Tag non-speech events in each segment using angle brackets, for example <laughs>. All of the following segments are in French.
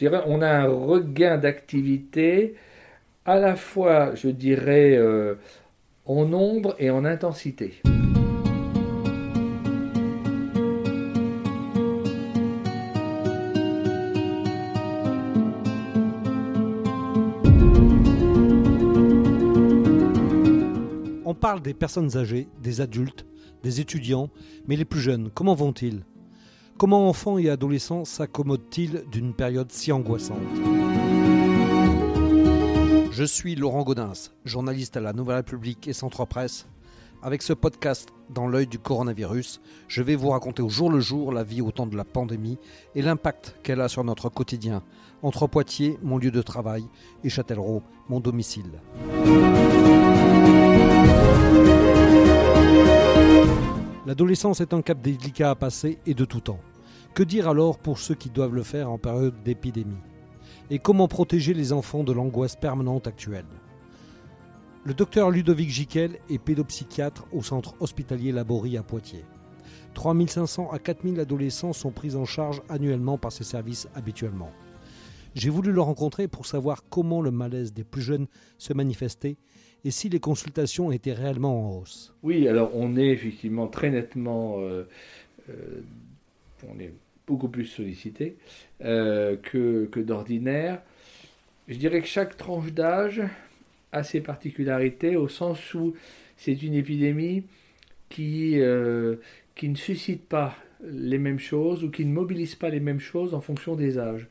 On a un regain d'activité à la fois, je dirais, euh, en nombre et en intensité. On parle des personnes âgées, des adultes, des étudiants, mais les plus jeunes, comment vont-ils? Comment enfants et adolescents s'accommodent-ils d'une période si angoissante? Je suis Laurent Gaudens, journaliste à la Nouvelle République et Centre Presse. Avec ce podcast dans l'œil du coronavirus, je vais vous raconter au jour le jour la vie au temps de la pandémie et l'impact qu'elle a sur notre quotidien, entre Poitiers, mon lieu de travail, et Châtellerault, mon domicile. L'adolescence est un cap délicat à passer et de tout temps. Que dire alors pour ceux qui doivent le faire en période d'épidémie? Et comment protéger les enfants de l'angoisse permanente actuelle? Le docteur Ludovic Giquel est pédopsychiatre au centre hospitalier Laborie à Poitiers. 3500 à 4000 adolescents sont pris en charge annuellement par ces services habituellement. J'ai voulu le rencontrer pour savoir comment le malaise des plus jeunes se manifestait et si les consultations étaient réellement en hausse. Oui, alors on est effectivement très nettement, euh, euh, on est beaucoup plus sollicité euh, que, que d'ordinaire. Je dirais que chaque tranche d'âge a ses particularités au sens où c'est une épidémie qui, qui ne suscite pas les mêmes choses ou qui ne mobilise pas les mêmes choses en fonction des âges.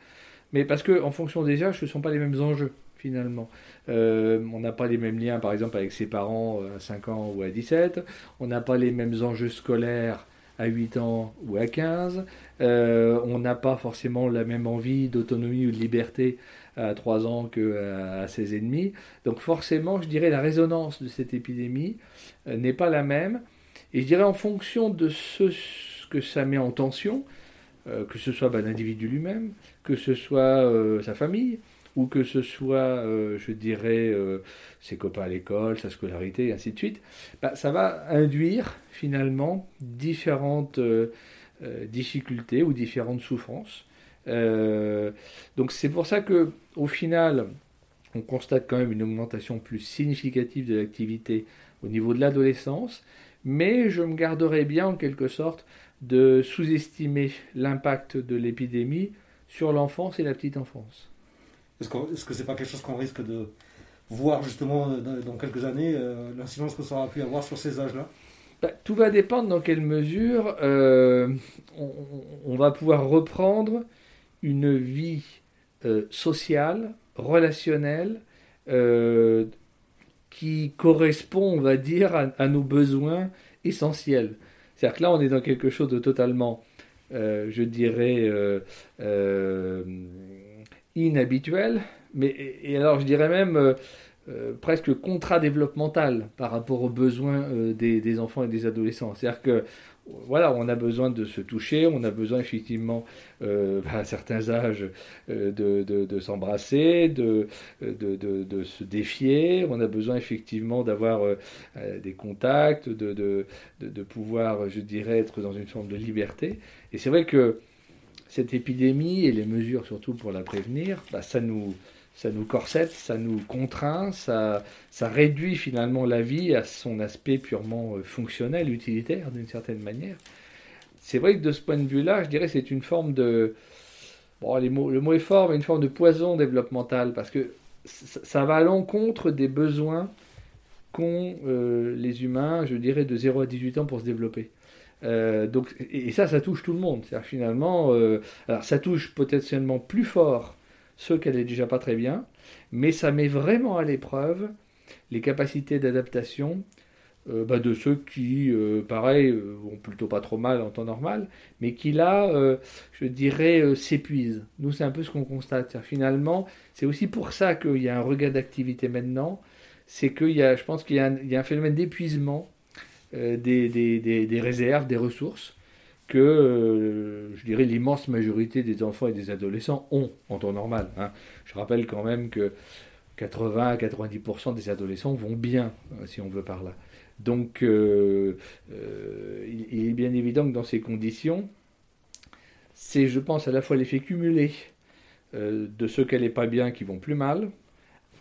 Mais parce que en fonction des âges, ce ne sont pas les mêmes enjeux finalement. Euh, on n'a pas les mêmes liens, par exemple, avec ses parents à 5 ans ou à 17. On n'a pas les mêmes enjeux scolaires à 8 ans ou à 15. Euh, on n'a pas forcément la même envie d'autonomie ou de liberté à 3 ans qu'à 16 et demi. Donc forcément, je dirais, la résonance de cette épidémie euh, n'est pas la même. Et je dirais, en fonction de ce que ça met en tension, que ce soit ben, l'individu lui-même, que ce soit sa famille, ou que ce soit, euh, je dirais, euh, ses copains à l'école, sa scolarité, et ainsi de suite, bah, ça va induire finalement différentes euh, difficultés ou différentes souffrances. donc c'est pour ça que, au final, on constate quand même une augmentation plus significative de l'activité au niveau de l'adolescence, mais je me garderai bien en quelque sorte de sous-estimer l'impact de l'épidémie sur l'enfance et la petite enfance. Est-ce que ce n'est pas quelque chose qu'on risque de voir justement dans, quelques années, euh, l'incidence que ça aura pu avoir sur ces âges-là? Bah, Tout va dépendre dans quelle mesure euh, on, va pouvoir reprendre une vie euh, sociale, relationnelle, qui correspond, on va dire, à, nos besoins essentiels. C'est-à-dire que là, on est dans quelque chose de totalement, je dirais, inhabituel, mais et alors je dirais même euh, euh, presque contrat-développemental par rapport aux besoins euh, des, enfants et des adolescents. C'est-à-dire que voilà, on a besoin de se toucher, on a besoin effectivement <laughs> à certains âges de, s'embrasser, de, de, se défier, on a besoin effectivement d'avoir des contacts, de, de, pouvoir, je dirais, être dans une forme de liberté. Et c'est vrai que cette épidémie et les mesures surtout pour la prévenir, bah, ça nous ça nous corsette, ça nous contraint, ça, ça réduit finalement la vie à son aspect purement euh, fonctionnel, utilitaire d'une certaine manière. C'est vrai que de ce point de vue-là, je dirais c'est une forme de... Bon, le mot est fort, mais une forme de poison développemental, parce que ça va à l'encontre des besoins qu'ont euh, les humains, je dirais, de 0 à 18 ans pour se développer. Euh, donc, et ça, ça touche tout le monde. C'est-à-dire finalement, euh, alors ça touche potentiellement plus fort ceux qui allaient déjà pas très bien, mais ça met vraiment à l'épreuve les capacités d'adaptation euh, bah, de ceux qui, pareil, vont plutôt pas trop mal en temps normal, mais qui là, je dirais, s'épuisent. Nous, c'est un peu ce qu'on constate. Finalement, c'est aussi pour ça qu'il y a un regain d'activité maintenant. C'est qu'il y a, je pense qu'il y, a un phénomène d'épuisement euh, des, réserves, des ressources que, euh, je dirais, l'immense majorité des enfants et des adolescents ont en temps normal. Hein. Je rappelle quand même que 80 à 90% des adolescents vont bien, euh, si on veut par là. Donc, il, est bien évident que dans ces conditions, c'est, je pense, à la fois l'effet cumulé de ceux qui n'allaient pas bien qui vont plus mal,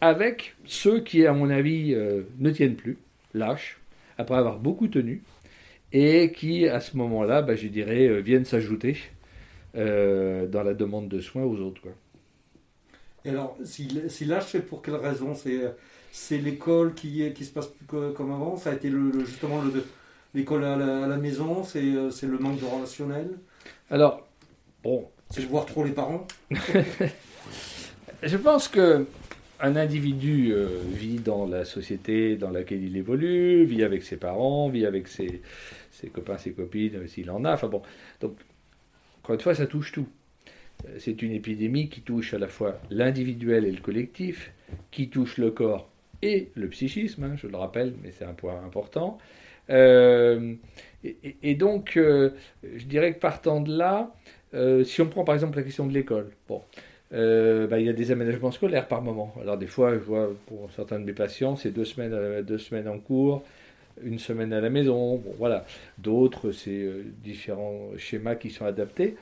avec ceux qui, à mon avis, ne tiennent plus, lâchent, après avoir beaucoup tenu, et qui, à ce moment-là, bah, je dirais, viennent s'ajouter dans la demande de soins aux autres. Quoi. Et alors, si lâche, c'est pour quelle raison C'est l'école qui, qui se passe plus comme avant Ça a été le, justement l'école à, la maison C'est le manque de relationnel? Alors, bon. C'est voir trop les parents? <laughs> Je pense que un individu euh, vit dans la société dans laquelle il évolue, vit avec ses parents, vit avec ses, ses copains, ses copines, euh, s'il en a. Enfin bon, donc, encore une fois, ça touche tout. Euh, c'est une épidémie qui touche à la fois l'individuel et le collectif, qui touche le corps et le psychisme, hein, je le rappelle, mais c'est un point important. Euh, et, donc, je dirais que partant de là, si on prend par exemple la question de l'école, bon, bah, il y a des aménagements scolaires par moment. Alors des fois, je vois pour certains de mes patients, c'est deux semaines, deux semaines en cours, une semaine à la maison. Bon, voilà. D'autres, c'est différents schémas qui sont adaptés.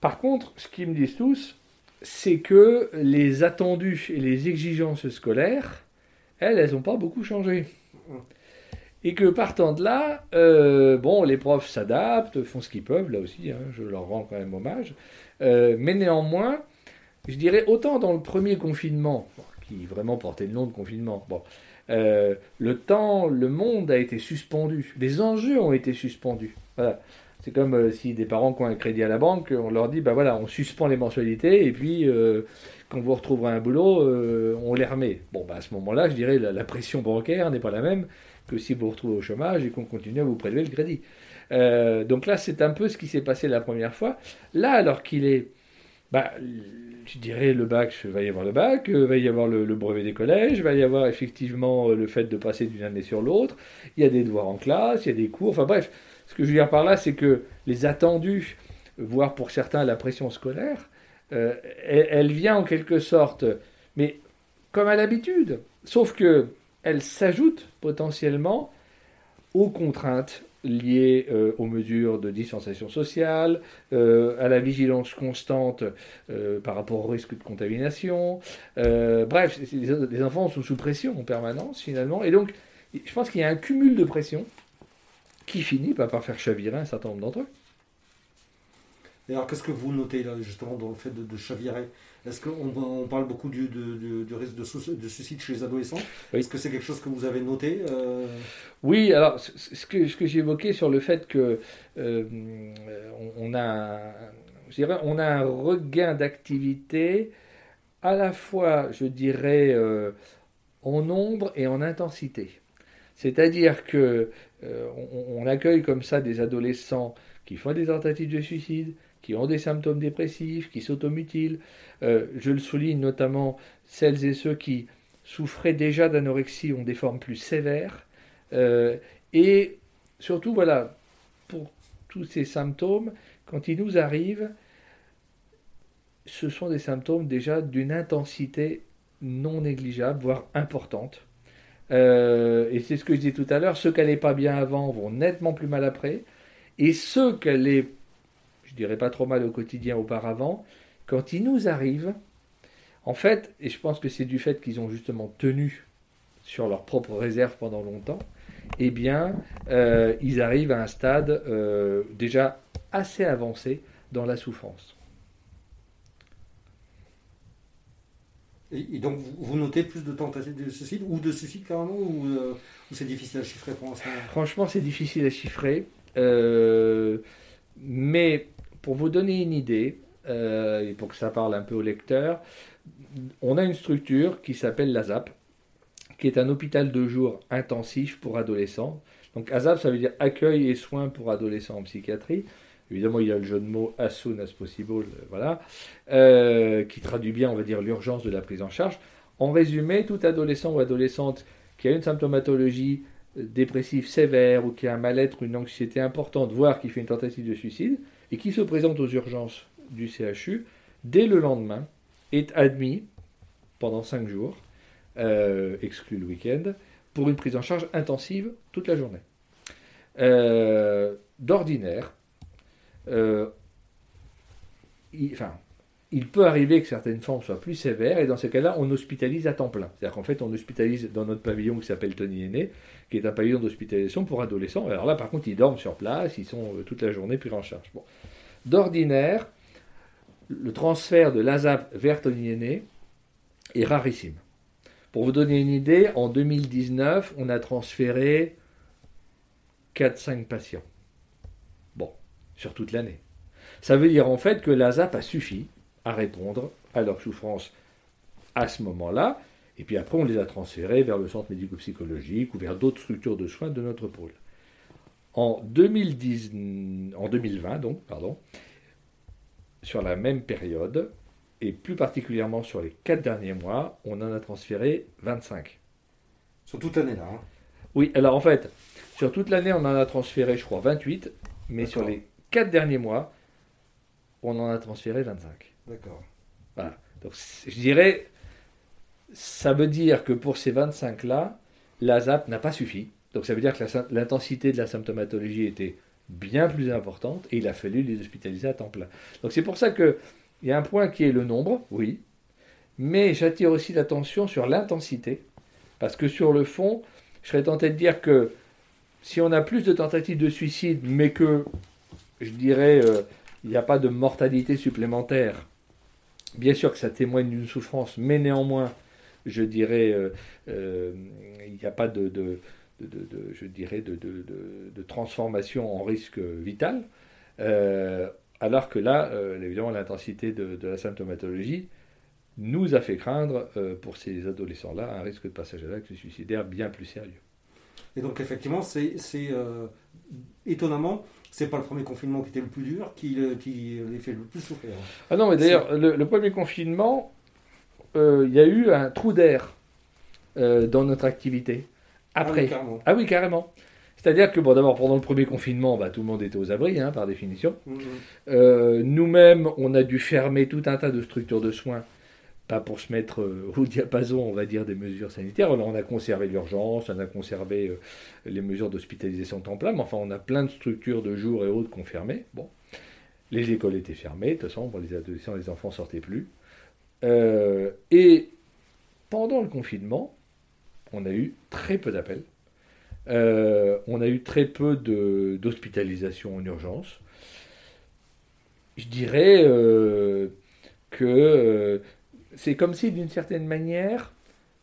Par contre, ce qu'ils me disent tous, c'est que les attendus et les exigences scolaires, elles, elles n'ont pas beaucoup changé. Et que partant de là, euh, bon, les profs s'adaptent, font ce qu'ils peuvent, là aussi, hein, je leur rends quand même hommage. Euh, mais néanmoins, je dirais autant dans le premier confinement, qui vraiment portait le nom de confinement, bon, euh, le temps, le monde a été suspendu, les enjeux ont été suspendus. Voilà. C'est comme euh, si des parents qui ont un crédit à la banque, on leur dit, bah voilà, on suspend les mensualités et puis euh, quand vous retrouverez un boulot, on les remet. Bon, bah à ce moment-là, je dirais, la, la pression bancaire n'est pas la même que si vous vous retrouvez au chômage et qu'on continue à vous prélever le crédit. donc là, c'est un peu ce qui s'est passé la première fois. Là, alors qu'il est, bah, je dirais, le bac, va y avoir le bac, il va y avoir le, brevet des collèges, va y avoir effectivement le fait de passer d'une année sur l'autre, il y a des devoirs en classe, il y a des cours, enfin bref, ce que je veux dire par là, c'est que les attendus, voire pour certains la pression scolaire, euh, elle, vient en quelque sorte, mais comme à l'habitude, sauf que elle s'ajoute potentiellement aux contraintes liées euh, aux mesures de distanciation sociale, euh, à la vigilance constante par rapport au risque de contamination. bref, les enfants sont sous pression en permanence finalement, et donc je pense qu'il y a un cumul de pression qui finit par faire chavirer un certain nombre d'entre eux. Et alors, qu'est-ce que vous notez là, justement dans le fait de, chavirer Est-ce qu'on parle beaucoup du, risque de, suicide chez les adolescents Est-ce que c'est quelque chose que vous avez noté euh? Oui, alors ce que, ce que j'ai évoqué sur le fait que euh, on, a, je dirais, on a un regain d'activité à la fois, je dirais, euh, en nombre et en intensité. C'est-à-dire que euh, on, accueille comme ça des adolescents qui font des tentatives de suicide, qui ont des symptômes dépressifs, qui s'automutilent. Euh, je le souligne notamment, celles et ceux qui souffraient déjà d'anorexie ont des formes plus sévères. Euh, et surtout, voilà, pour tous ces symptômes, quand ils nous arrivent, ce sont des symptômes déjà d'une intensité non négligeable, voire importante. Euh, et c'est ce que je disais tout à l'heure, ceux qui n'allaient pas bien avant vont nettement plus mal après. Et ceux qui allaient, je dirais pas trop mal au quotidien auparavant, quand ils nous arrivent, en fait, et je pense que c'est du fait qu'ils ont justement tenu sur leur propre réserve pendant longtemps, eh bien, euh, ils arrivent à un stade euh, déjà assez avancé dans la souffrance. Et, donc, vous notez plus de tentatives de suicide ou de suicide carrément euh, ou, c'est difficile à chiffrer pour l'instant? Franchement, c'est difficile à chiffrer. Mais pour vous donner une idée, euh, et pour que ça parle un peu au lecteur, on a une structure qui s'appelle l'ASAP, qui est un hôpital de jour intensif pour adolescents. Donc ASAP, ça veut dire accueil et soins pour adolescents en psychiatrie. Évidemment, il y a le jeu de mots as soon as possible, euh, voilà, euh, qui traduit bien, l'urgence de la prise en charge. En résumé, tout adolescent ou adolescente qui a une symptomatologie dépressive sévère ou qui a un mal-être, une anxiété importante, voire qui fait une tentative de suicide, et qui se présente aux urgences du CHU, dès le lendemain, est admis pendant 5 jours, exclu le week-end, pour une prise en charge intensive toute la journée. D'ordinaire, euh, enfin, il peut arriver que certaines formes soient plus sévères, et dans ce cas-là, on hospitalise à temps plein. C'est-à-dire qu'en fait, on hospitalise dans notre pavillon qui s'appelle Tony Aîné, qui est un pavillon d'hospitalisation pour adolescents. Alors là, par contre, ils dorment sur place, ils sont euh, toute la journée pris en charge. D'ordinaire, le transfert de l'ASAP vers Tony Aîné est rarissime. Pour vous donner une idée, en 2019, on a transféré 4-5 patients. Bon, sur toute l'année. Ça veut dire en fait que l'ASAP a suffi à répondre à leur souffrance à ce moment-là, et puis après on les a transférés vers le centre médico-psychologique ou vers d'autres structures de soins de notre pôle. En, 2010, en 2020, donc, pardon, sur la même période, et plus particulièrement sur les quatre derniers mois, on en a transféré 25. Sur toute l'année là hein. Oui, alors en fait, sur toute l'année, on en a transféré, je crois, 28, mais sur les quatre derniers mois, on en a transféré 25. D'accord. Voilà. Donc je dirais, ça veut dire que pour ces 25-là, la ZAP n'a pas suffi. Donc ça veut dire que l'intensité de la symptomatologie était bien plus importante et il a fallu les hospitaliser à temps plein. Donc c'est pour ça qu'il y a un point qui est le nombre, oui, mais j'attire aussi l'attention sur l'intensité, parce que sur le fond, je serais tenté de dire que si on a plus de tentatives de suicide, mais que, je dirais, euh, il n'y a pas de mortalité supplémentaire, bien sûr que ça témoigne d'une souffrance, mais néanmoins, je dirais, euh, euh, il n'y a pas de, je dirais, de, transformation en risque vital. alors que là, évidemment, l'intensité de, la symptomatologie nous a fait craindre, pour ces adolescents-là, un risque de passage à l'acte suicidaire bien plus sérieux. Et donc effectivement, c'est euh, étonnamment, c'est pas le premier confinement qui était le plus dur, qui, qui les fait le plus souffrir. Ah non, mais d'ailleurs, le, premier confinement, euh, il y a eu un trou d'air euh, dans notre activité. Après. Ah oui, ah oui carrément. C'est-à-dire que, bon, d'abord, pendant le premier confinement, bah, tout le monde était aux abris, hein, par définition. Mm-hmm. Nous-mêmes, on a dû fermer tout un tas de structures de soins pas pour se mettre euh, au diapason, on va dire, des mesures sanitaires. on a conservé l'urgence, on a conservé euh, les mesures d'hospitalisation temps plein, mais enfin, on a plein de structures de jour et autres confirmées. Bon, les écoles étaient fermées, de toute façon, les adolescents, les enfants sortaient plus. Euh, et pendant le confinement, on a eu très peu d'appels. on a eu très peu d'hospitalisation en urgence. Je dirais que c'est comme si, d'une certaine manière,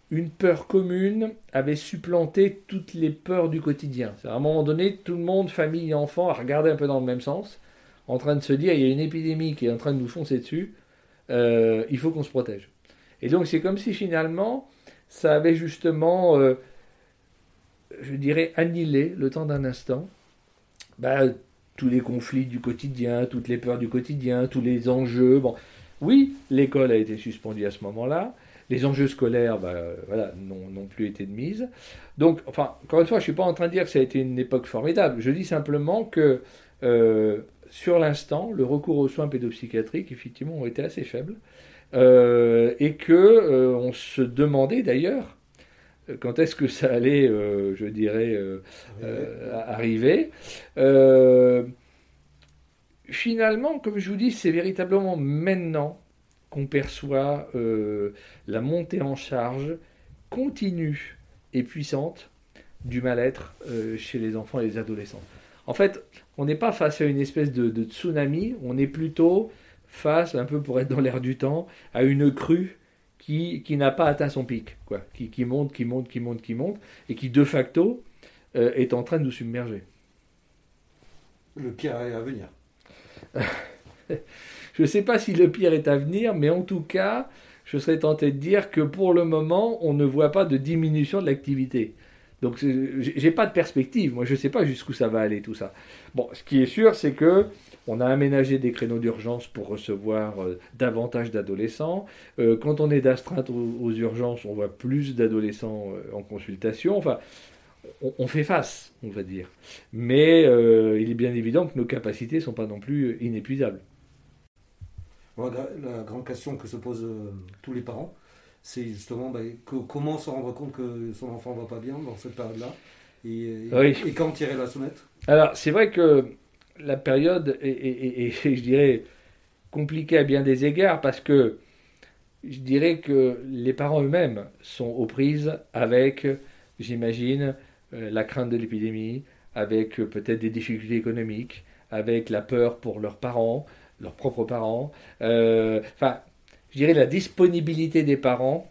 une peur commune avait supplanté toutes les peurs du quotidien. À un moment donné, tout le monde, famille et enfants, a regardé un peu dans le même sens, en train de se dire il y a une épidémie qui est en train de nous foncer dessus, euh, il faut qu'on se protège. Et donc c'est comme si finalement, ça avait justement, euh, je dirais, annihilé le temps d'un instant bah, tous les conflits du quotidien, toutes les peurs du quotidien, tous les enjeux. Bon, oui, l'école a été suspendue à ce moment-là. Les enjeux scolaires bah, voilà, n'ont plus été de mise. Donc, enfin, encore une fois, je ne suis pas en train de dire que ça a été une époque formidable. Je dis simplement que, euh, sur l'instant, le recours aux soins pédopsychiatriques, effectivement, ont été assez faibles. Euh, et que euh, on se demandait d'ailleurs quand est-ce que ça allait, je dirais, arriver finalement, comme je vous dis, c'est véritablement maintenant qu'on perçoit euh, la montée en charge continue et puissante du mal-être euh, chez les enfants et les adolescents. En fait, on n'est pas face à une espèce de, tsunami, on est plutôt face, un peu pour être dans l'air du temps, à une crue qui, n'a pas atteint son pic, quoi, qui, monte, qui monte, qui monte, qui monte, et qui de facto euh, est en train de nous submerger. Le pire est à venir. <laughs> je ne sais pas si le pire est à venir, mais en tout cas, je serais tenté de dire que pour le moment, on ne voit pas de diminution de l'activité. Donc, j'ai pas de perspective. Moi, je ne sais pas jusqu'où ça va aller tout ça. Bon, ce qui est sûr, c'est que on a aménagé des créneaux d'urgence pour recevoir euh, davantage d'adolescents. Euh, quand on est d'astreinte aux, urgences, on voit plus d'adolescents euh, en consultation. Enfin, on, fait face, on va dire. Mais euh, il est bien évident que nos capacités ne sont pas non plus inépuisables. la, grande question que se posent euh, tous les parents, c'est justement bah, comment se rendre compte que son enfant ne va pas bien dans cette période-là et, quand tirer la sonnette? Alors, c'est vrai que la période est, <laughs> je dirais, compliqué à bien des égards parce que je dirais que les parents eux-mêmes sont aux prises avec, j'imagine, la crainte de l'épidémie, avec euh, peut-être des difficultés économiques, avec la peur pour leurs parents, leurs propres parents. Euh, enfin, je dirais la disponibilité des parents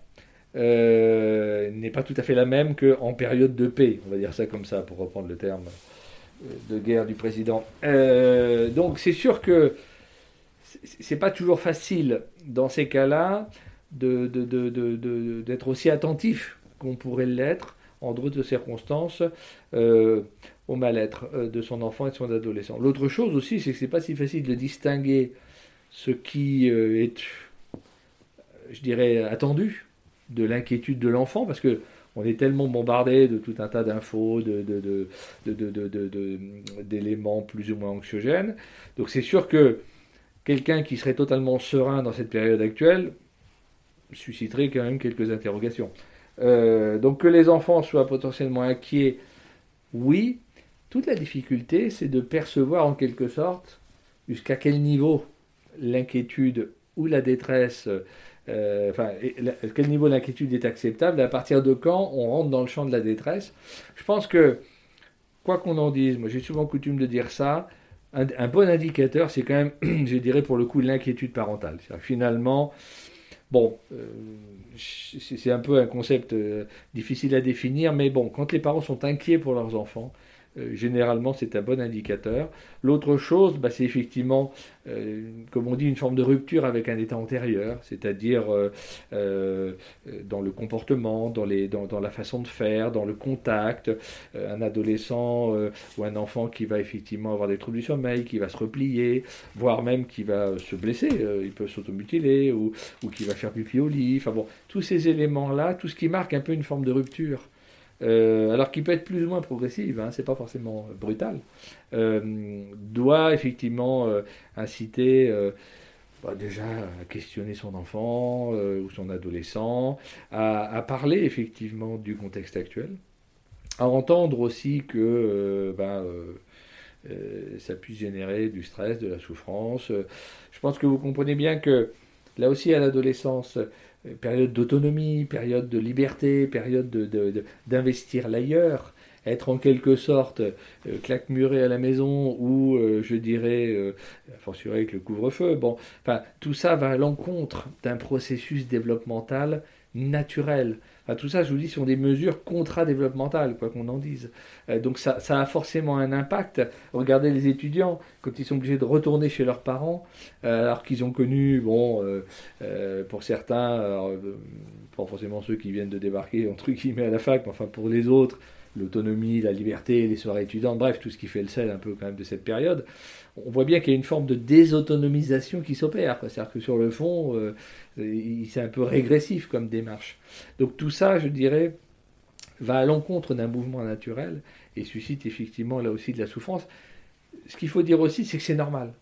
n'est pas tout à fait la même qu'en période de paix, on va dire ça comme ça, pour reprendre le terme de guerre du président. donc c'est sûr que c'est pas toujours facile dans ces cas-là d'être aussi attentif qu'on pourrait l'être en d'autres circonstances euh, au mal-être euh, de son enfant et de son adolescent. L'autre chose aussi, c'est que c'est pas si facile de distinguer ce qui euh, est, je dirais, attendu de l'inquiétude de l'enfant, parce que on est tellement bombardé de tout un tas d'infos, d'éléments plus ou moins anxiogènes. Donc c'est sûr que quelqu'un qui serait totalement serein dans cette période actuelle susciterait quand même quelques interrogations. Euh, donc que les enfants soient potentiellement inquiets, oui. Toute la difficulté, c'est de percevoir en quelque sorte jusqu'à quel niveau l'inquiétude ou la détresse, euh, enfin, quel niveau l'inquiétude est acceptable, à partir de quand on rentre dans le champ de la détresse. Je pense que, quoi qu'on en dise, moi j'ai souvent coutume de dire ça, un, bon indicateur, c'est quand même, <clears throat> je dirais pour le coup, l'inquiétude parentale. Finalement, bon, euh, c'est un peu un concept euh, difficile à définir, mais bon, quand les parents sont inquiets pour leurs enfants, généralement c'est un bon indicateur. L'autre chose, bah, c'est effectivement, euh, comme on dit, une forme de rupture avec un état antérieur, c'est-à-dire euh, dans le comportement, dans, la façon de faire, dans le contact. un adolescent ou un enfant qui va effectivement avoir des troubles du sommeil, qui va se replier, voire même qui va se blesser, il peut s'automutiler ou, ou qui va faire pipi au lit. Enfin bon, tous ces éléments-là, tout ce qui marque un peu une forme de rupture euh, alors qu'il peut être plus ou moins progressive, hein, c'est pas forcément brutal, euh, doit effectivement euh, inciter bah, déjà à questionner son enfant ou son adolescent, à, parler effectivement du contexte actuel, à entendre aussi que bah, ça puisse générer du stress, de la souffrance. Je pense que vous comprenez bien que là aussi à l'adolescence, euh, période d'autonomie, période de liberté, période d'investir de, l'ailleurs, être en quelque sorte euh, claque-muré à la maison ou, euh, je dirais, euh, avec le couvre-feu. Bon, tout ça va à l'encontre d'un processus développemental naturel tout ça, je vous dis, sont des mesures contra-développementales, quoi qu'on en dise. Euh, donc ça, a forcément un impact. Regardez les étudiants, quand ils sont obligés de retourner chez leurs parents, euh, alors qu'ils ont connu, bon, euh, pour certains, pas forcément ceux qui viennent de débarquer, entre guillemets, à la fac, mais enfin pour les autres, l'autonomie, la liberté, les soirées étudiantes, bref, tout ce qui fait le sel un peu quand même de cette période, on voit bien qu'il y a une forme de désautonomisation qui s'opère. C'est-à-dire que sur le fond, euh, c'est un peu régressif comme démarche. Donc tout ça, je dirais, va à l'encontre d'un mouvement naturel et suscite effectivement là aussi de la souffrance. Ce qu'il faut dire aussi, c'est que c'est normal.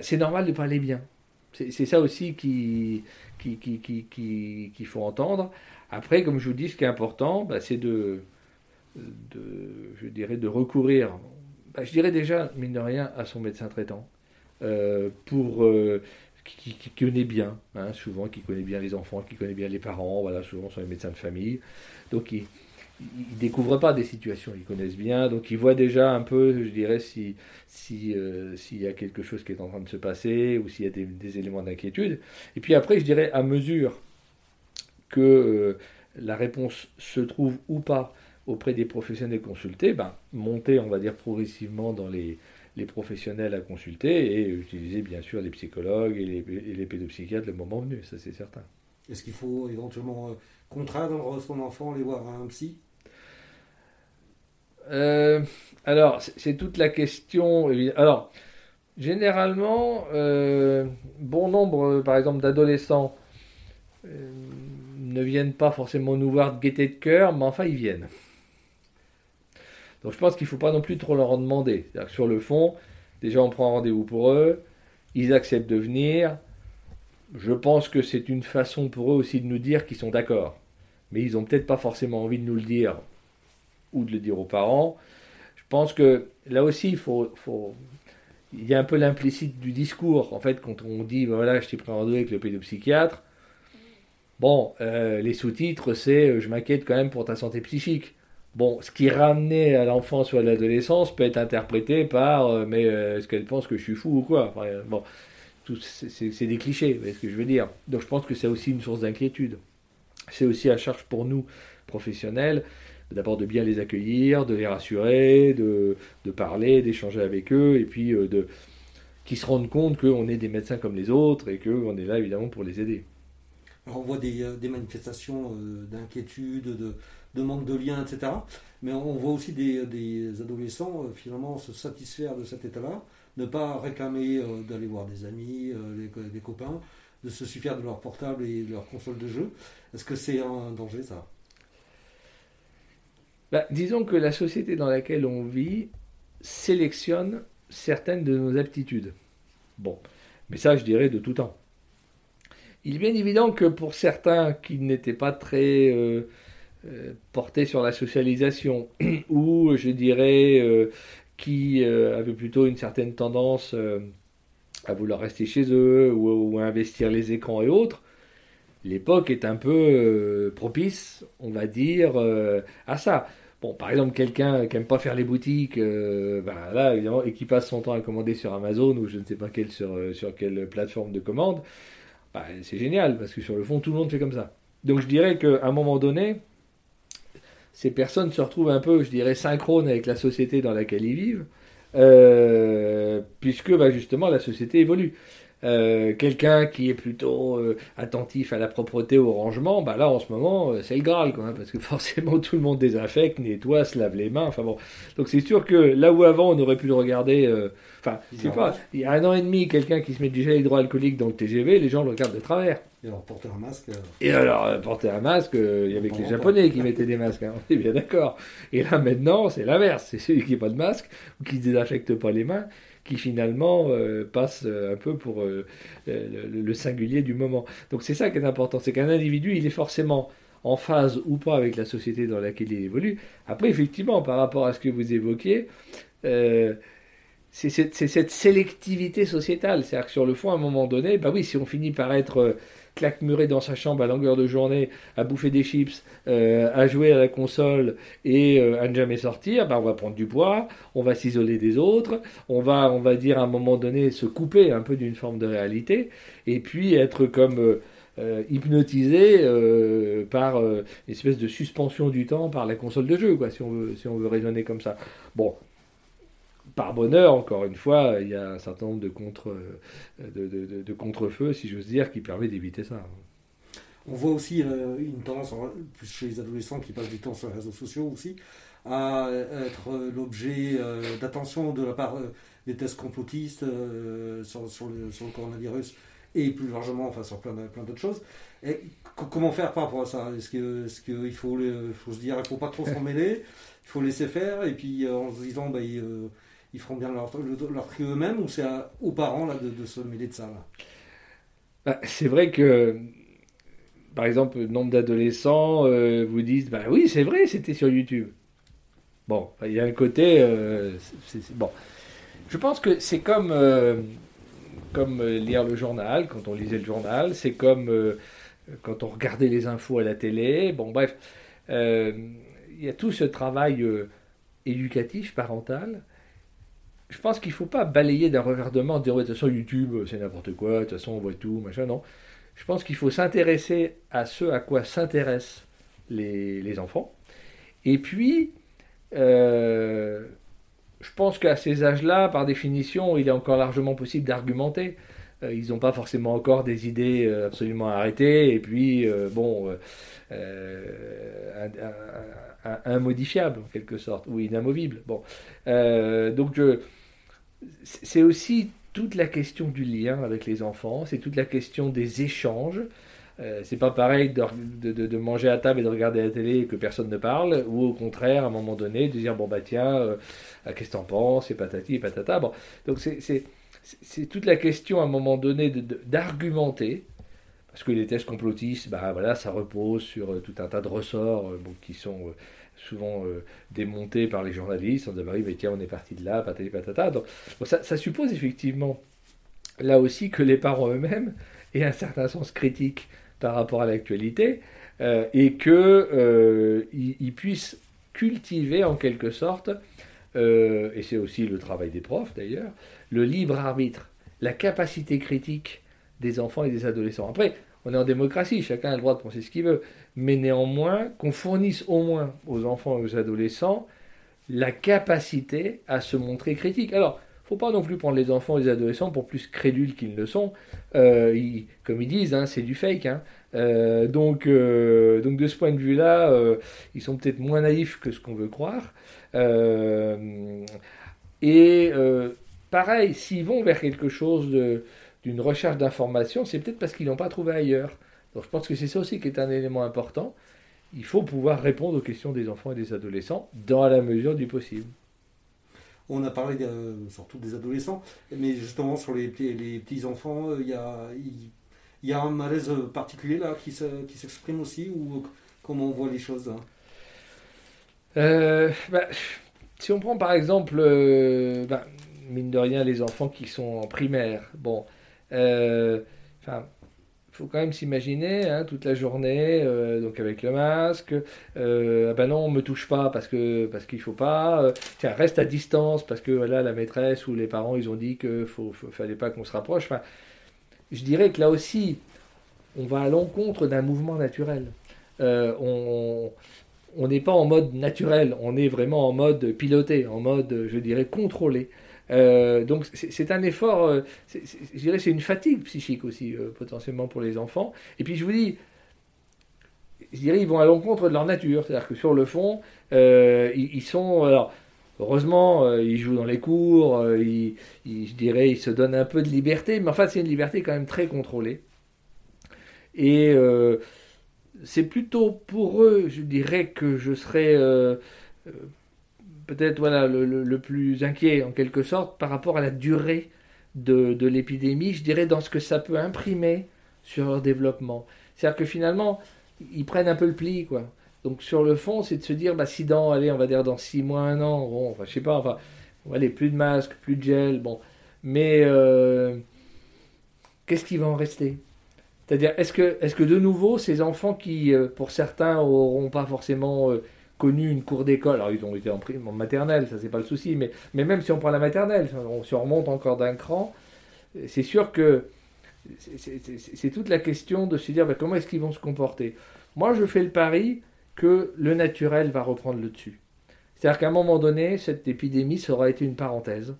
c'est normal de pas aller bien. C'est ça aussi qu'il qui, qui, qui, faut entendre. Après, comme je vous dis, ce qui est important, bah, c'est de, de, je dirais, de recourir bah, je dirais déjà, mine de rien, à son médecin traitant, euh, pour euh, qui, connaît bien, hein, souvent qui connaît bien les enfants, qui connaît bien les parents, voilà, souvent sont les médecins de famille. Donc ils ne découvrent pas des situations, ils connaissent bien, donc ils voient déjà un peu, je dirais, si euh, s'il y a quelque chose qui est en train de se passer ou s'il y a des, éléments d'inquiétude. Et puis après, je dirais, à mesure que la réponse se trouve ou pas auprès des professionnels consultés, ben, monter, on va dire, progressivement dans les, les professionnels à consulter et utiliser bien sûr les psychologues et les, les pédopsychiatres le moment venu, ça c'est certain. Est-ce qu'il faut éventuellement euh, contraindre son enfant à aller voir un psy? Euh, Alors, c'est toute la question. Alors, généralement, euh, bon nombre, par exemple, d'adolescents ne viennent pas forcément nous voir de gaieté de cœur, mais enfin, ils viennent. Donc je pense qu'il ne faut pas non plus trop leur en demander. sur le fond, déjà on prend rendez-vous pour eux, ils acceptent de venir. Je pense que c'est une façon pour eux aussi de nous dire qu'ils sont d'accord. Mais ils n'ont peut-être pas forcément envie de nous le dire ou de le dire aux parents. Je pense que là aussi, il y a un peu l'implicite du discours. En fait, quand on dit, bah voilà, je t'ai pris rendez-vous avec le pédopsychiatre, bon, euh, les sous-titres, c'est euh, je m'inquiète quand même pour ta santé psychique. Bon, ce qui ramenait à l'enfance ou à l'adolescence peut être interprété par, euh, mais est-ce qu'elle pense que je suis fou ou quoi? Bon, c'est des clichés, voyez ce que je veux dire. Donc je pense que c'est aussi une source d'inquiétude. C'est aussi à charge pour nous, professionnels, d'abord de bien les accueillir, de les rassurer, de, de parler, d'échanger avec eux, et puis euh, de qu'ils se rendent compte qu'on est des médecins comme les autres et qu'on est là évidemment pour les aider. on voit des, euh, manifestations euh, d'inquiétude, de, de, manque de lien, etc. Mais on voit aussi des, adolescents finalement se satisfaire de cet état-là, ne pas réclamer d'aller voir des amis, des copains, de se suffire de leur portable et de leur console de jeu. Est-ce que c'est un danger ça? Bah, disons que la société dans laquelle on vit sélectionne certaines de nos aptitudes. Bon, mais ça, je dirais de tout temps. Il est bien évident que pour certains qui n'étaient pas très euh, euh, portés sur la socialisation, <clears throat> ou je dirais euh, qui avaient plutôt une certaine tendance à vouloir rester chez eux, ou, à investir les écrans et autres, l'époque est un peu euh, propice, on va dire, euh, à ça. Bon, par exemple, quelqu'un qui n'aime pas faire les boutiques, euh, ben là, évidemment, et qui passe son temps à commander sur Amazon ou je ne sais pas quelle, sur, sur quelle plateforme de commande, ben, c'est génial, parce que sur le fond, tout le monde fait comme ça. Donc je dirais qu'à un moment donné, ces personnes se retrouvent un peu, je dirais, synchrones avec la société dans laquelle ils vivent, puisque ben, justement la société évolue. Euh, quelqu'un qui est plutôt euh, attentif à la propreté, au rangement, bah là en ce moment euh, c'est le Graal, quoi, hein, parce que <laughs> forcément tout le monde désinfecte, nettoie, se lave les mains, enfin bon. Donc c'est sûr que là où avant on aurait pu le regarder, enfin, je sais pas, il y a un an et demi, quelqu'un qui se met du gel hydroalcoolique dans le TGV, les gens le regardent de travers. Et alors porter un masque Et alors porter un masque, il y avait que les Japonais qui mettaient des masques, hein, on est bien d'accord. Et là maintenant c'est l'inverse, c'est celui qui n'a pas de masque ou qui ne désinfecte pas les mains qui finalement euh, passe euh, un peu pour euh, le, singulier du moment. Donc c'est ça qui est important, c'est qu'un individu, il est forcément en phase ou pas avec la société dans laquelle il évolue. Après, effectivement, par rapport à ce que vous évoquiez, c'est cette, sélectivité sociétale. C'est-à-dire que sur le fond, à un moment donné, bah oui, si on finit par être claque-muré dans sa chambre à longueur de journée, à bouffer des chips, euh, à jouer à la console et euh, à ne jamais sortir, ben on va prendre du poids, on va s'isoler des autres, on va, on va dire à un moment donné se couper un peu d'une forme de réalité, et puis être comme euh, hypnotisé par une espèce de suspension du temps par la console de jeu, quoi, si on veut, si on veut raisonner comme ça. Bon, par bonheur, encore une fois, il y a un certain nombre de, contre, de, de, contre-feux, si j'ose dire, qui permet d'éviter ça. On voit aussi euh, une tendance, plus chez les adolescents qui passent du temps sur les réseaux sociaux aussi, à être l'objet euh, d'attention de la part euh, des tests complotistes sur, sur, le, coronavirus et plus largement enfin, sur plein, plein d'autres choses. Comment faire par rapport à ça? Est-ce qu'il faut, faut, se dire qu'il ne faut pas trop s'en mêler Il faut laisser faire et puis en se disant bah, ils feront bien leur, leur tri eux-mêmes ou c'est aux parents là, de, se mêler de ça bah, C'est vrai que, par exemple, le nombre d'adolescents euh, vous disent bah oui, c'est vrai, c'était sur YouTube. Bon, il y a un côté. Euh, bon. Je pense que c'est comme, euh, comme lire le journal, quand on lisait le journal, c'est comme quand on regardait les infos à la télé. Bon, bref, il y a tout ce travail éducatif, parental, je pense qu'il ne faut pas balayer d'un revers de main en disant de toute façon YouTube c'est n'importe quoi, de toute façon on voit tout, machin, non. Je pense qu'il faut s'intéresser à ce à quoi s'intéressent les, enfants. Et puis, euh, je pense qu'à ces âges-là, par définition, il est encore largement possible d'argumenter. Euh, ils n'ont pas forcément encore des idées euh, absolument arrêtées, et puis, bon, modifiable en quelque sorte, ou inamovible. Bon. donc, je c'est aussi toute la question du lien avec les enfants, c'est toute la question des échanges. Euh, c'est pas pareil de, manger à table et de regarder la télé et que personne ne parle, ou au contraire, à un moment donné, de dire bon bah tiens, euh, qu'est-ce que t'en penses, et patati et patata. Donc c'est toute la question à un moment donné d'argumenter, parce que les tests complotistes, bah voilà, ça repose sur euh, tout un tas de ressorts qui sont souvent démontés par les journalistes. On dit, bah oui, mais tiens, on est parti de là, patati patata. Donc, ça, ça, suppose effectivement, là aussi, que les parents eux-mêmes aient un certain sens critique par rapport à l'actualité et qu'ils puissent cultiver en quelque sorte, et c'est aussi le travail des profs d'ailleurs, le libre arbitre, la capacité critique des enfants et des adolescents. Après, on est en démocratie, chacun a le droit de penser ce qu'il veut, mais néanmoins qu'on fournisse au moins aux enfants et aux adolescents la capacité à se montrer critique. Alors, il ne faut pas non plus prendre les enfants et les adolescents pour plus crédules qu'ils ne sont. Euh, comme ils disent, hein, c'est du fake. Hein. Euh, donc, euh, donc de ce point de vue-là, ils sont peut-être moins naïfs que ce qu'on veut croire. et pareil, s'ils vont vers quelque chose d'une recherche d'information, c'est peut-être parce qu'ils n'ont pas trouvé ailleurs. Donc je pense que c'est ça aussi qui est un élément important. Il faut pouvoir répondre aux questions des enfants et des adolescents dans la mesure du possible. On a parlé surtout des adolescents, mais justement sur les, les petits-enfants, euh, il y a, y a un malaise particulier là qui s'exprime aussi, ou comment on voit les choses euh, bah, Si on prend par exemple, euh, bah, mine de rien, les enfants qui sont en primaire. Bon, euh, enfin, il faut quand même s'imaginer hein, toute la journée, euh, donc avec le masque. Euh, ah ben non, on me touche pas parce que parce qu'il faut pas. tiens, reste à distance parce que voilà, la maîtresse ou les parents, ils ont dit que faut, fallait pas qu'on se rapproche. Enfin, je dirais que là aussi, on va à l'encontre d'un mouvement naturel. on n'est pas en mode naturel, on est vraiment en mode piloté, en mode, je dirais, contrôlé. Euh, donc c'est un effort, euh, je dirais c'est une fatigue psychique aussi euh, potentiellement pour les enfants. Et puis je vous dis, je dirais ils vont à l'encontre de leur nature, c'est-à-dire que sur le fond, ils, sont alors heureusement ils jouent dans les cours, ils, je dirais ils se donnent un peu de liberté, mais en fait c'est une liberté quand même très contrôlée. Et c'est plutôt pour eux, je dirais que je serais peut-être voilà, le, plus inquiet en quelque sorte par rapport à la durée de, l'épidémie, je dirais dans ce que ça peut imprimer sur leur développement. C'est-à-dire que finalement, ils prennent un peu le pli, quoi. Donc sur le fond, c'est de se dire, bah, si dans, allez, on va dire dans six mois, un an, bon, enfin, je sais pas, enfin, allez, plus de masques, plus de gel, bon. Mais euh, qu'est-ce qui va en rester? C'est-à-dire, est-ce que, est que de nouveau, ces enfants qui, euh, pour certains, n'auront pas forcément euh, connu une cour d'école. Alors, ils ont été en, en maternelle, ça, c'est pas le souci, mais, mais même si on prend la maternelle, on se remonte encore d'un cran, c'est sûr que c'est toute la question de se dire ben, comment est-ce qu'ils vont se comporter? Moi, je fais le pari que le naturel va reprendre le dessus. C'est-à-dire qu'à un moment donné, cette épidémie, aura été une parenthèse.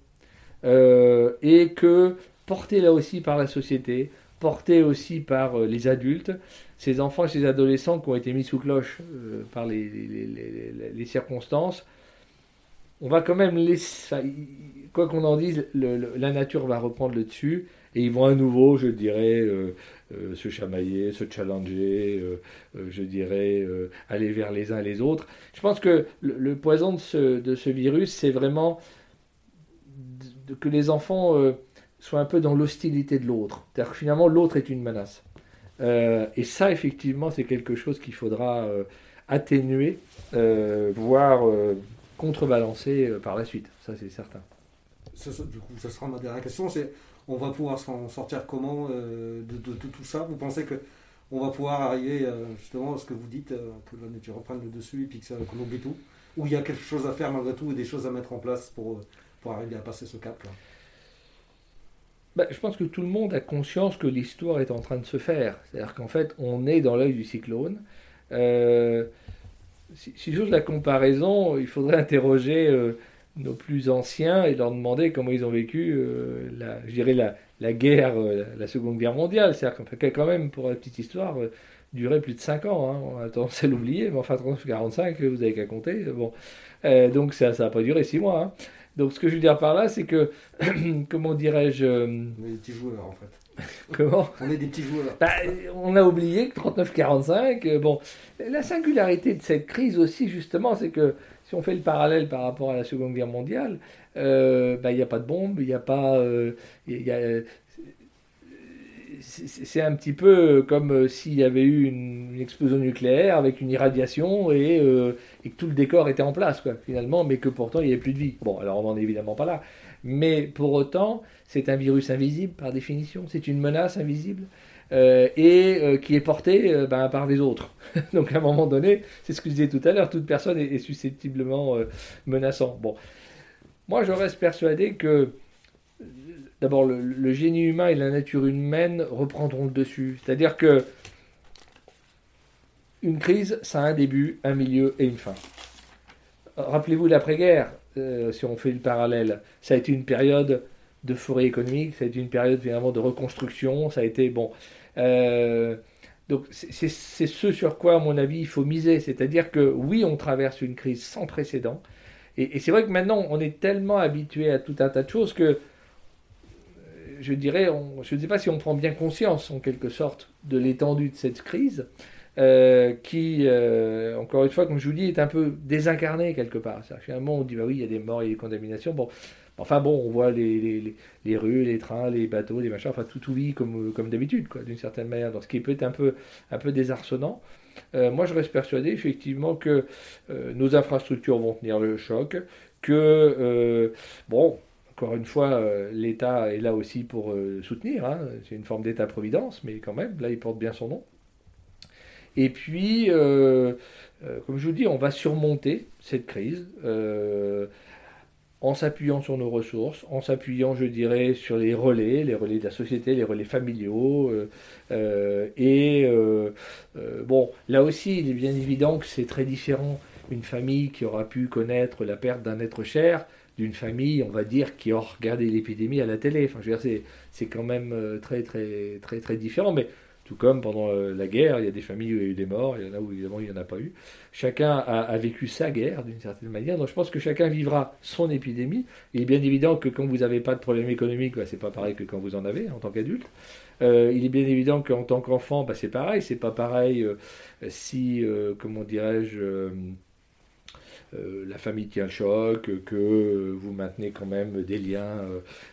Euh, et que, portée là aussi par la société, portée aussi par euh, les adultes, ces enfants et ces adolescents qui ont été mis sous cloche euh, par les, circonstances, on va quand même laisser, quoi qu'on en dise, la nature va reprendre le dessus et ils vont à nouveau, je dirais, euh, se chamailler, se challenger, je dirais, aller vers les uns et les autres. Je pense que le, poison de ce virus, c'est vraiment que les enfants soient un peu dans l'hostilité de l'autre. C'est-à-dire que finalement, l'autre est une menace. Euh, et ça, effectivement, c'est quelque chose qu'il faudra euh, atténuer, euh, voire contrebalancer par la suite. Ça, c'est certain. du coup, ça sera ma dernière question. C'est on va pouvoir s'en sortir comment de, tout ça? Vous pensez que on va pouvoir arriver justement à ce que vous dites, que la nature reprenne le dessus et puis qu'on oublie tout? Ou il y a quelque chose à faire malgré tout et des choses à mettre en place pour, pour arriver à passer ce cap-là? Bah, je pense que tout le monde a conscience que l'histoire est en train de se faire. C'est-à-dire qu'en fait, on est dans l'œil du cyclone. Euh, si, si j'ose la comparaison, il faudrait interroger euh, nos plus anciens et leur demander comment ils ont vécu, euh, la, je dirais, la, guerre, la Seconde Guerre mondiale. C'est-à-dire fait, quand même, pour la petite histoire, durait plus de 5 ans. Hein. On a tendance à l'oublier, mais enfin, 45, vous avez qu'à compter. Bon. donc ça n'a pas duré 6 mois. Hein. Donc ce que je veux dire par là, c'est que, <clears throat> comment dirais-je... Euh, on est des petits joueurs en fait. <laughs> Comment On est des petits joueurs. Bah, on a oublié que 39-45, euh, bon, la singularité de cette crise aussi, justement, c'est que si on fait le parallèle par rapport à la Seconde Guerre mondiale, euh, bah, il n'y a pas de bombe, il n'y a pas... c'est un petit peu comme s'il y avait eu une, explosion nucléaire avec une irradiation et, et, que tout le décor était en place, quoi, finalement, mais que pourtant il n'y avait plus de vie. Bon, alors on n'en est évidemment pas là. Mais pour autant, c'est un virus invisible par définition, c'est une menace invisible. Euh, et euh, qui est porté euh, ben, par les autres. <laughs> Donc à un moment donné, c'est ce que je disais tout à l'heure, toute personne est, susceptiblement menaçante. Bon, moi je reste persuadé que d'abord le, génie humain et la nature humaine reprendront le dessus. C'est-à-dire que une crise, ça a un début, un milieu et une fin. Rappelez-vous l'après-guerre, si on fait le parallèle, ça a été une période de forêt économique, ça a été une période finalement de reconstruction, ça a été bon. Euh, donc c'est ce sur quoi, à mon avis, il faut miser. C'est-à-dire que oui, on traverse une crise sans précédent. Et, c'est vrai que maintenant, on est tellement habitué à tout un tas de choses que, euh, je dirais, je ne sais pas si on prend bien conscience, en quelque sorte, de l'étendue de cette crise, euh, qui, encore une fois, comme je vous dis, est un peu désincarnée quelque part. Finalement, on dit, bah oui, il y a des morts, il y a des contaminations. Bon, Enfin bon, on voit les, les, rues, les trains, les bateaux, les machins, enfin tout, vit comme, comme d'habitude, quoi, d'une certaine manière. Donc ce qui peut être un peu, désarçonnant. Euh, moi, je reste persuadé effectivement que euh, nos infrastructures vont tenir le choc, que, euh, bon, encore une fois, l'État est là aussi pour soutenir, hein. c'est une forme d'État-providence, mais quand même, là, il porte bien son nom. Et puis, comme je vous dis, on va surmonter cette crise en s'appuyant sur nos ressources, en s'appuyant, je dirais, sur les relais, les relais de la société, les relais familiaux. Euh, euh, et euh, bon, là aussi, il est bien évident que c'est très différent une famille qui aura pu connaître la perte d'un être cher d'une famille, on va dire, qui aura regardé l'épidémie à la télé. Enfin, je veux dire, c'est quand même très, très, très, très différent. Mais tout comme pendant euh, la guerre, il y a des familles où il y a eu des morts, il y en a où évidemment il n'y en a pas eu. Chacun a, vécu sa guerre d'une certaine manière, donc je pense que chacun vivra son épidémie. Il est bien évident que quand vous n'avez pas de problème économique, bah, c'est pas pareil que quand vous en avez en tant qu'adulte. Euh, il est bien évident qu'en tant qu'enfant, bah, c'est pareil. C'est pas pareil euh, si, comment dirais-je, la famille tient le choc, que vous maintenez quand même des liens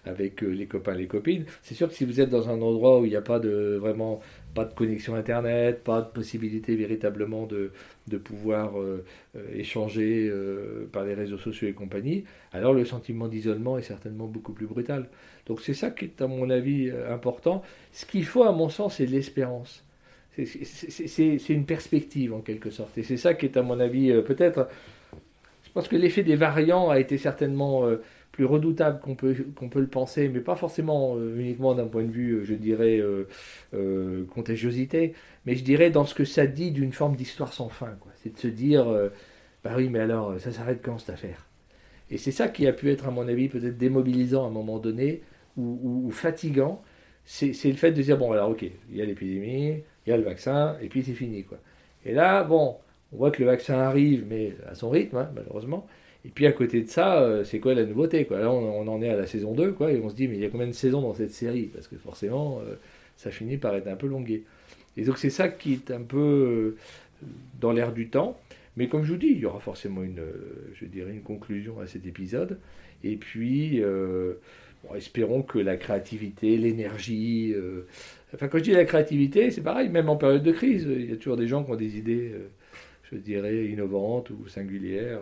avec les copains, les copines. C'est sûr que si vous êtes dans un endroit où il n'y a pas de vraiment pas de connexion Internet, pas de possibilité véritablement de, de pouvoir euh, euh, échanger euh, par les réseaux sociaux et compagnie, alors le sentiment d'isolement est certainement beaucoup plus brutal. Donc c'est ça qui est à mon avis important. Ce qu'il faut à mon sens, c'est de l'espérance. C'est une perspective en quelque sorte. Et c'est ça qui est à mon avis peut-être... Pense que l'effet des variants a été certainement plus redoutable qu'on peut, peut le penser, mais pas forcément euh, uniquement d'un point de vue, euh, je dirais, euh, contagiosité, mais je dirais dans ce que ça dit d'une forme d'histoire sans fin. C'est de se dire, bah oui, mais alors, ça s'arrête quand cette affaire? Et c'est ça qui a pu être, à mon avis, peut-être démobilisant à un moment donné, ou, fatigant, c'est, le fait de dire, bon, alors ok, il y a l'épidémie, il y a le vaccin, et puis c'est fini. quoi. Et là, bon, on voit que le vaccin arrive, mais à son rythme, hein, malheureusement. Et puis à côté de ça, euh, c'est quoi la nouveauté Là, on, en est à la saison 2, quoi, et on se dit, mais il y a combien de saisons dans cette série? Parce que forcément, euh, ça finit par être un peu longué. Et donc c'est ça qui est un peu euh, dans l'air du temps. Mais comme je vous dis, il y aura forcément une, je dirais, une conclusion à cet épisode. Et puis, espérons que la créativité, l'énergie... enfin, quand je dis la créativité, c'est pareil, même en période de crise, il y a toujours des gens qui ont des idées, je dirais, innovantes ou singulières.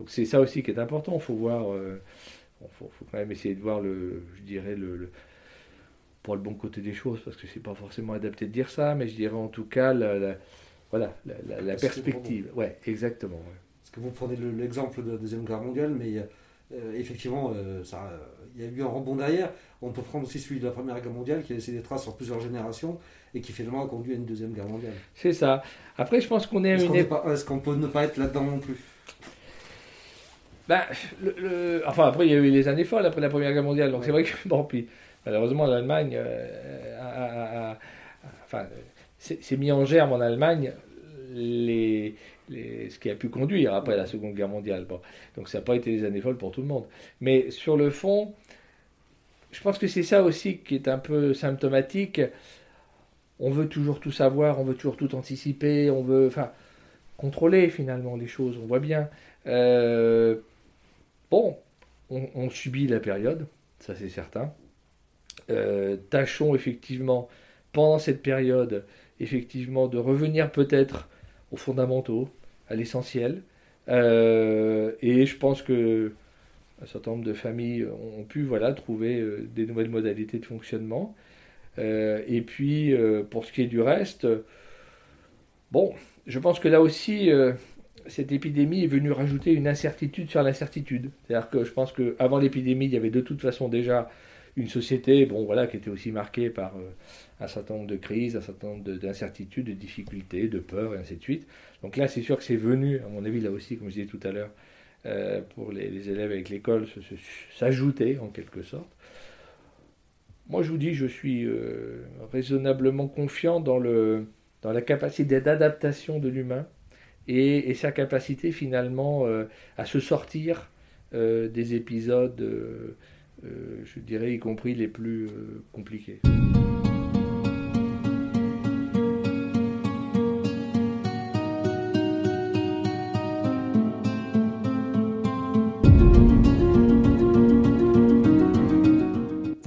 Donc c'est ça aussi qui est important. Il faut voir, euh, faut, quand même essayer de voir le, je dirais le, pour le bon côté des choses, parce que c'est pas forcément adapté de dire ça, mais je dirais en tout cas la, voilà la, perspective. Ouais, exactement. Parce que vous prenez l'exemple de la deuxième guerre mondiale, mais euh, effectivement, euh, ça, il y a eu un rebond derrière. On peut prendre aussi celui de la Première Guerre mondiale qui a laissé des traces sur plusieurs générations et qui finalement a conduit à une deuxième guerre mondiale. C'est ça. Après, je pense qu'on est, Est-ce qu'on peut ne pas être là-dedans non plus? Ben, le, enfin, après, il y a eu les années folles après la Première Guerre mondiale. Donc, c'est vrai que, <laughs> bon, puis, malheureusement, l'Allemagne euh, enfin, c'est mis en germe en Allemagne les, ce qui a pu conduire après la Seconde Guerre mondiale. Bon. Donc, ça n'a pas été les années folles pour tout le monde. Mais sur le fond, je pense que c'est ça aussi qui est un peu symptomatique. On veut toujours tout savoir, on veut toujours tout anticiper, on veut, contrôler finalement les choses. On voit bien. Euh, Bon, on, subit la période, ça c'est certain. tâchons effectivement pendant cette période, effectivement, de revenir peut-être aux fondamentaux, à l'essentiel. Euh, et je pense que un certain nombre de familles ont pu voilà, trouver euh, des nouvelles modalités de fonctionnement. Euh, et puis, pour ce qui est du reste, bon, je pense que là aussi, cette épidémie est venue rajouter une incertitude sur l'incertitude. C'est-à-dire que je pense qu'avant l'épidémie, il y avait de toute façon déjà une société bon, voilà, qui était aussi marquée par euh, un certain nombre de crises, un certain nombre d'incertitudes, de, difficultés, de peurs, et ainsi de suite. Donc là, c'est sûr que c'est venu, à mon avis, là aussi, comme je disais tout à l'heure, euh, pour les, élèves avec l'école, s'ajouter en quelque sorte. Moi, je vous dis, je suis euh, raisonnablement confiant dans, le, dans la capacité d'adaptation de l'humain et, sa capacité finalement à se sortir des épisodes euh, je dirais y compris les plus euh, compliqués.